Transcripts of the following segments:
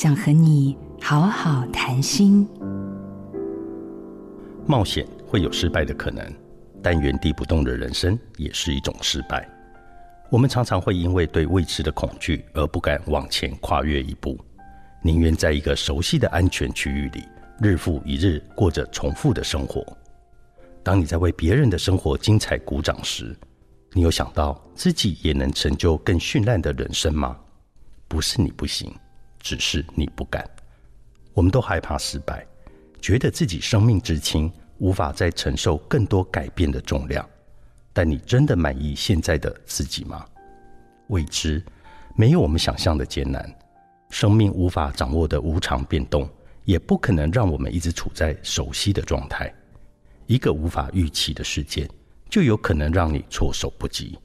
想和你好好谈心。冒险会有失败的可能，但原地不动的人生也是一种失败。我们常常会因为对未知的恐惧而不敢往前跨越一步，宁愿在一个熟悉的安全区域里日复一日过着重复的生活。当你在为别人的生活精彩鼓掌时，你有想到自己也能成就更绚烂的人生吗？不是你不行，只是你不敢。我们都害怕失败，觉得自己生命之轻，无法再承受更多改变的重量。但你真的满意现在的自己吗？未知没有我们想象的艰难，生命无法掌握的无常变动，也不可能让我们一直处在熟悉的状态。一个无法预期的事件，就有可能让你措手不及。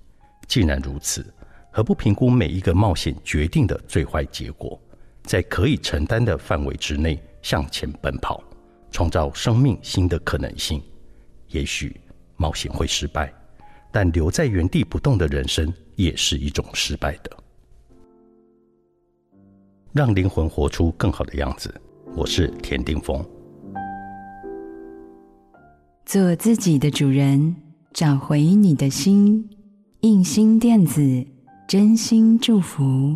既然如此，何不评估每一个冒险决定的最坏结果，在可以承担的范围之内向前奔跑，创造生命新的可能性？也许冒险会失败。但留在原地不动的人生也是一种失败的。让灵魂活出更好的样子。我是田定峰。做自己的主人，找回你的心。印心电子，真心祝福。